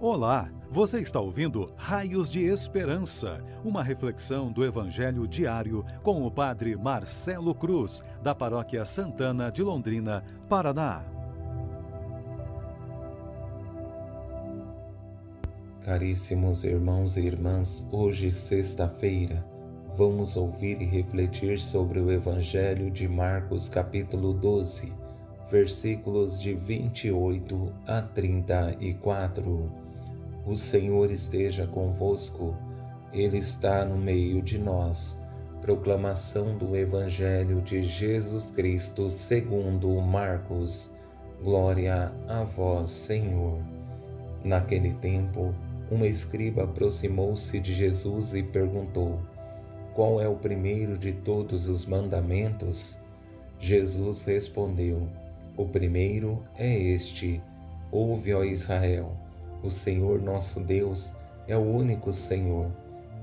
Olá, você está ouvindo Raios de Esperança, uma reflexão do Evangelho diário com o Padre Marcelo Cruz, da Paróquia Santana de Londrina, Paraná. Caríssimos irmãos e irmãs, hoje, sexta-feira, vamos ouvir e refletir sobre o Evangelho de Marcos, capítulo 12, versículos de 28 a 34. O Senhor esteja convosco, Ele está no meio de nós. Proclamação do Evangelho de Jesus Cristo segundo Marcos. Glória a vós, Senhor. Naquele tempo, uma escriba aproximou-se de Jesus e perguntou: Qual é o primeiro de todos os mandamentos? Jesus respondeu: O primeiro é este: Ouve, ó Israel. O Senhor nosso Deus é o único Senhor.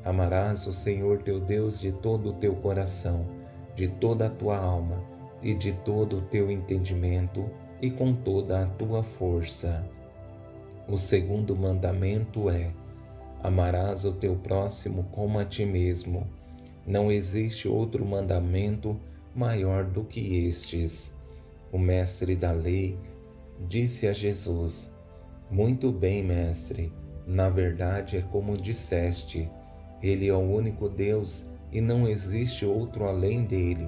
Amarás o Senhor teu Deus de todo o teu coração, de toda a tua alma e de todo o teu entendimento e com toda a tua força. O segundo mandamento é: amarás o teu próximo como a ti mesmo. Não existe outro mandamento maior do que estes. O mestre da lei disse a Jesus: muito bem, mestre. Na verdade, é como disseste: Ele é o único Deus e não existe outro além dele.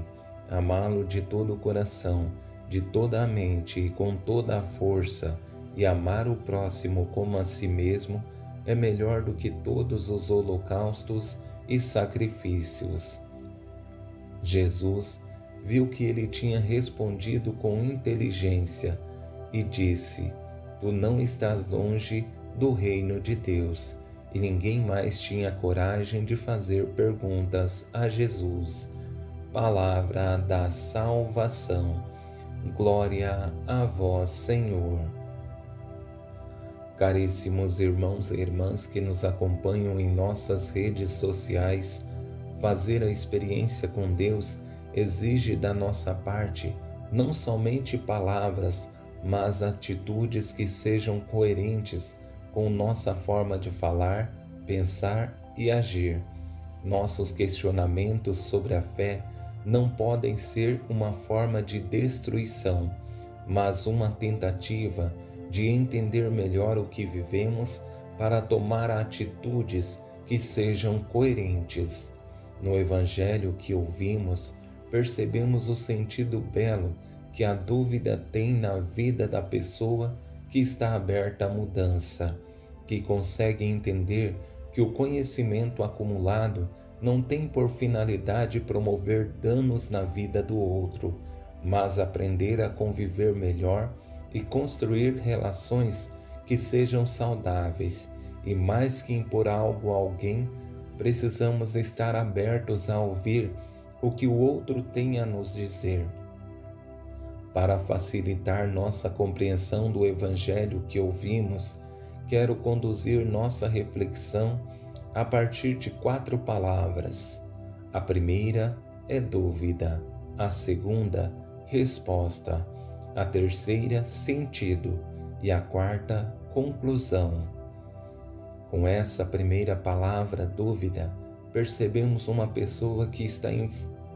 Amá-lo de todo o coração, de toda a mente e com toda a força, e amar o próximo como a si mesmo é melhor do que todos os holocaustos e sacrifícios. Jesus viu que ele tinha respondido com inteligência e disse: Tu não estás longe do reino de Deus. E ninguém mais tinha coragem de fazer perguntas a Jesus. Palavra da salvação. Glória a vós, Senhor. Caríssimos irmãos e irmãs que nos acompanham em nossas redes sociais, fazer a experiência com Deus exige da nossa parte não somente palavras, mas atitudes que sejam coerentes com nossa forma de falar, pensar e agir. Nossos questionamentos sobre a fé não podem ser uma forma de destruição, mas uma tentativa de entender melhor o que vivemos para tomar atitudes que sejam coerentes. No Evangelho que ouvimos, percebemos o sentido belo que a dúvida tem na vida da pessoa que está aberta à mudança, que consegue entender que o conhecimento acumulado não tem por finalidade promover danos na vida do outro, mas aprender a conviver melhor e construir relações que sejam saudáveis. E mais que impor algo a alguém, precisamos estar abertos a ouvir o que o outro tem a nos dizer para facilitar nossa compreensão do Evangelho que ouvimos, quero conduzir nossa reflexão a partir de quatro palavras. A primeira é dúvida, a segunda, resposta, a terceira, sentido e a quarta, conclusão. Com essa primeira palavra, dúvida, percebemos uma pessoa que está in,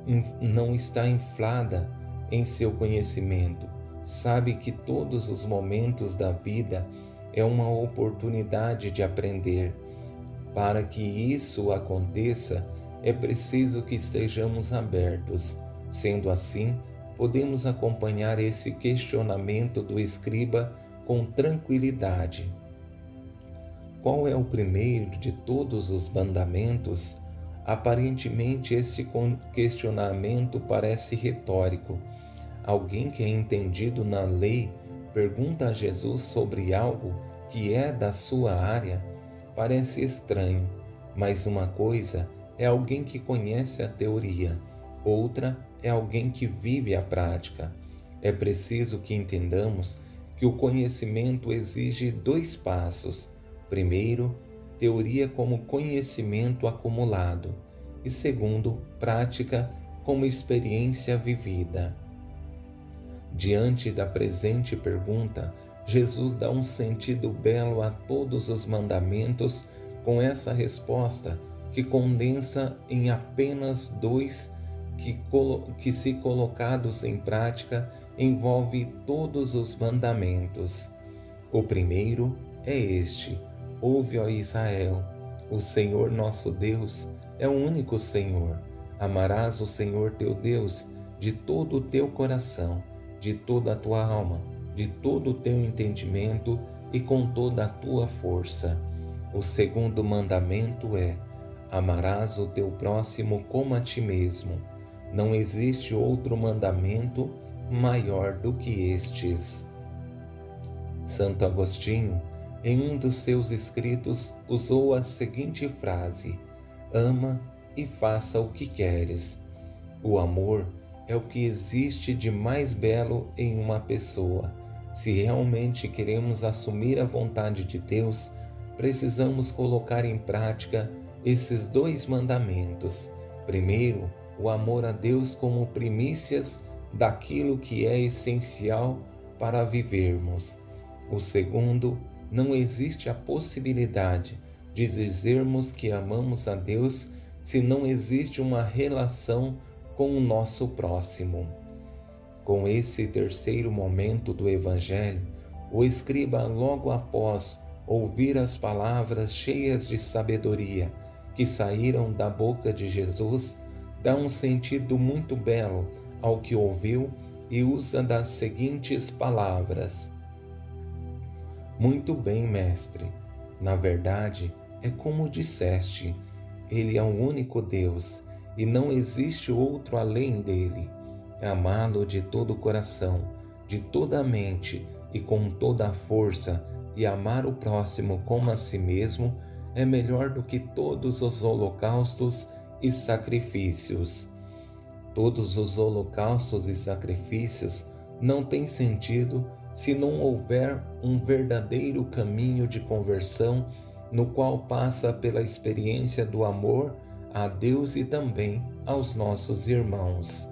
in, não está inflada em seu conhecimento, sabe que todos os momentos da vida é uma oportunidade de aprender. Para que isso aconteça, é preciso que estejamos abertos. Sendo assim, podemos acompanhar esse questionamento do escriba com tranquilidade. Qual é o primeiro de todos os mandamentos? Aparentemente, esse questionamento parece retórico Alguém que é entendido na lei pergunta a Jesus sobre algo que é da sua área. Parece estranho, mas uma coisa é alguém que conhece a teoria, outra é alguém que vive a prática. É preciso que entendamos que o conhecimento exige dois passos. Primeiro, teoria como conhecimento acumulado, e segundo, prática como experiência vivida. Diante da presente pergunta, Jesus dá um sentido belo a todos os mandamentos com essa resposta que condensa em apenas dois que, que, se colocados em prática, envolve todos os mandamentos. O primeiro é este: Ouve, ó Israel, o Senhor nosso Deus é o único Senhor. Amarás o Senhor teu Deus de todo o teu coração, de toda a tua alma, de todo o teu entendimento e com toda a tua força. O segundo mandamento é: Amarás o teu próximo como a ti mesmo. Não existe outro mandamento maior do que estes. Santo Agostinho, em um dos seus escritos, usou a seguinte frase: Ama e faça o que queres. O amor é o que existe de mais belo em uma pessoa. Se realmente queremos assumir a vontade de Deus, precisamos colocar em prática esses dois mandamentos. Primeiro, o amor a Deus como primícias daquilo que é essencial para vivermos. O segundo, não existe a possibilidade de dizermos que amamos a Deus se não existe uma relação com o nosso próximo. Com esse terceiro momento do Evangelho, o escriba, logo após ouvir as palavras cheias de sabedoria que saíram da boca de Jesus, dá um sentido muito belo ao que ouviu e usa das seguintes palavras: Muito bem, mestre. Na verdade, é como disseste: Ele é o único Deus e não existe outro além dele. Amá-lo de todo o coração, de toda a mente e com toda a força, e amar o próximo como a si mesmo é melhor do que todos os holocaustos e sacrifícios. Todos os holocaustos e sacrifícios não têm sentido se não houver um verdadeiro caminho de conversão no qual passa pela experiência do amor a Deus e também aos nossos irmãos.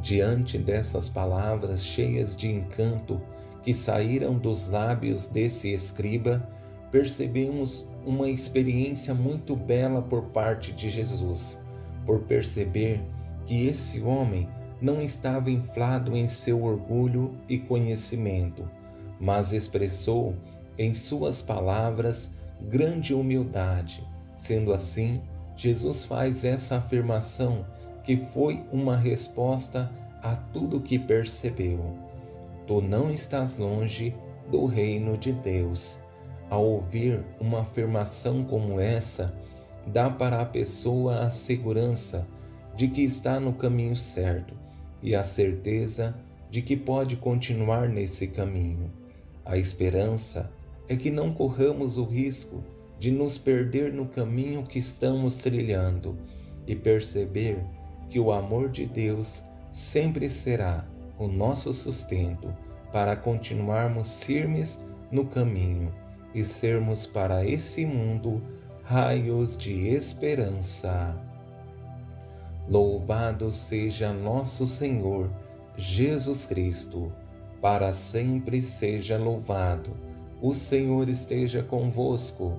Diante dessas palavras cheias de encanto que saíram dos lábios desse escriba, percebemos uma experiência muito bela por parte de Jesus, por perceber que esse homem não estava inflado em seu orgulho e conhecimento, mas expressou em suas palavras grande humildade. Sendo assim, Jesus faz essa afirmação que foi uma resposta a tudo que percebeu. Tu não estás longe do reino de Deus. Ao ouvir uma afirmação como essa, dá para a pessoa a segurança de que está no caminho certo e a certeza de que pode continuar nesse caminho. A esperança é que não corramos o risco de nos perder no caminho que estamos trilhando e perceber que o amor de Deus sempre será o nosso sustento para continuarmos firmes no caminho e sermos para esse mundo raios de esperança. Louvado seja nosso Senhor Jesus Cristo, para sempre seja louvado. O Senhor esteja convosco,